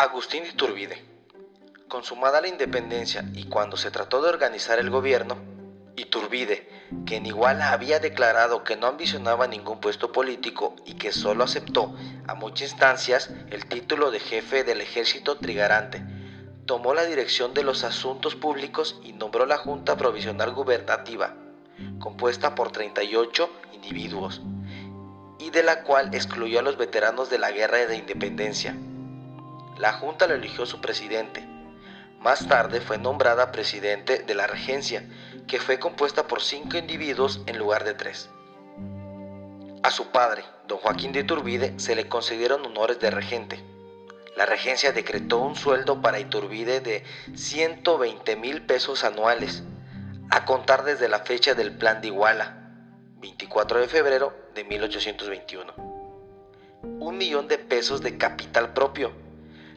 Agustín Iturbide. Consumada la independencia y cuando se trató de organizar el gobierno, Iturbide, que en Iguala había declarado que no ambicionaba ningún puesto político y que solo aceptó a muchas instancias el título de jefe del ejército trigarante, tomó la dirección de los asuntos públicos y nombró la Junta Provisional Gubernativa, compuesta por 38 individuos, y de la cual excluyó a los veteranos de la Guerra de Independencia. La Junta lo eligió su presidente. Más tarde fue nombrada presidente de la regencia, que fue compuesta por cinco individuos en lugar de tres. A su padre, don Joaquín de Iturbide, se le concedieron honores de regente. La regencia decretó un sueldo para Iturbide de 120 mil pesos anuales, a contar desde la fecha del plan de Iguala, 24 de febrero de 1821. Un millón de pesos de capital propio,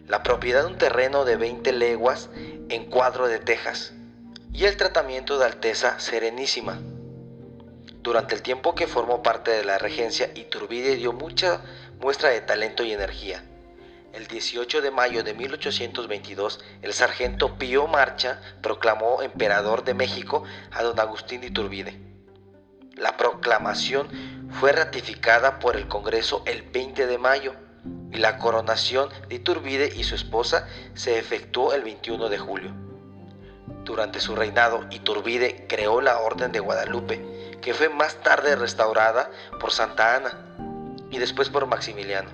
la propiedad de un terreno de 20 leguas en Cuadro de Texas y el tratamiento de Alteza Serenísima. Durante el tiempo que formó parte de la regencia, Iturbide dio mucha muestra de talento y energía. El 18 de mayo de 1822, el sargento Pío Marcha proclamó emperador de México a don Agustín de Iturbide. La proclamación fue ratificada por el Congreso el 20 de mayo y la coronación de Iturbide y su esposa se efectuó el 21 de julio. Durante su reinado, Iturbide creó la Orden de Guadalupe, que fue más tarde restaurada por Santa Ana y después por Maximiliano.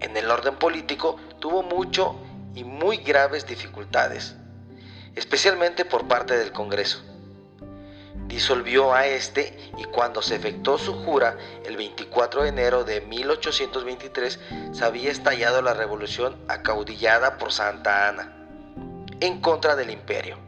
En el orden político tuvo mucho y muy graves dificultades, especialmente por parte del Congreso disolvió a este y cuando se efectuó su jura el 24 de enero de 1823 se había estallado la revolución acaudillada por Santa Ana en contra del imperio.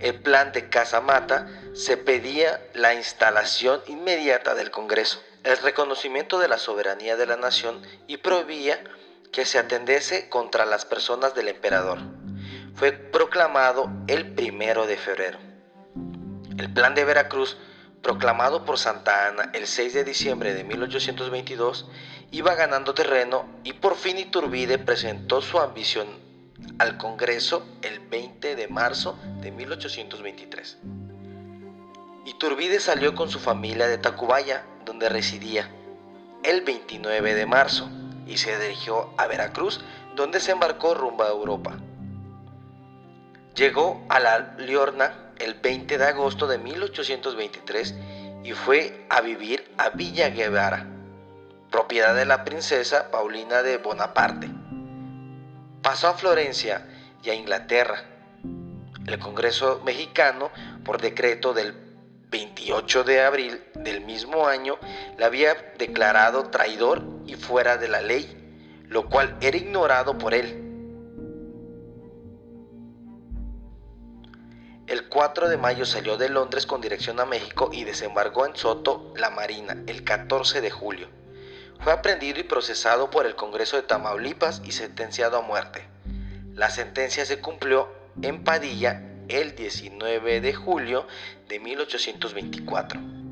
El plan de Casamata se pedía la instalación inmediata del Congreso, el reconocimiento de la soberanía de la nación y prohibía que se atendiese contra las personas del emperador. Fue proclamado el primero de febrero. El plan de Veracruz, proclamado por Santa Ana el 6 de diciembre de 1822, iba ganando terreno y por fin Iturbide presentó su ambición al Congreso el 20 de marzo de 1823. Iturbide salió con su familia de Tacubaya, donde residía, el 29 de marzo y se dirigió a Veracruz, donde se embarcó rumbo a Europa. Llegó a la Liorna el 20 de agosto de 1823 y fue a vivir a Villa Guevara, propiedad de la princesa Paulina de Bonaparte. Pasó a Florencia y a Inglaterra. El Congreso mexicano, por decreto del 28 de abril del mismo año, le había declarado traidor y fuera de la ley, lo cual era ignorado por él El 4 de mayo salió de Londres con dirección a México y desembarcó en Soto, la Marina, el 14 de julio. Fue aprendido y procesado por el Congreso de Tamaulipas y sentenciado a muerte. La sentencia se cumplió en Padilla el 19 de julio de 1824.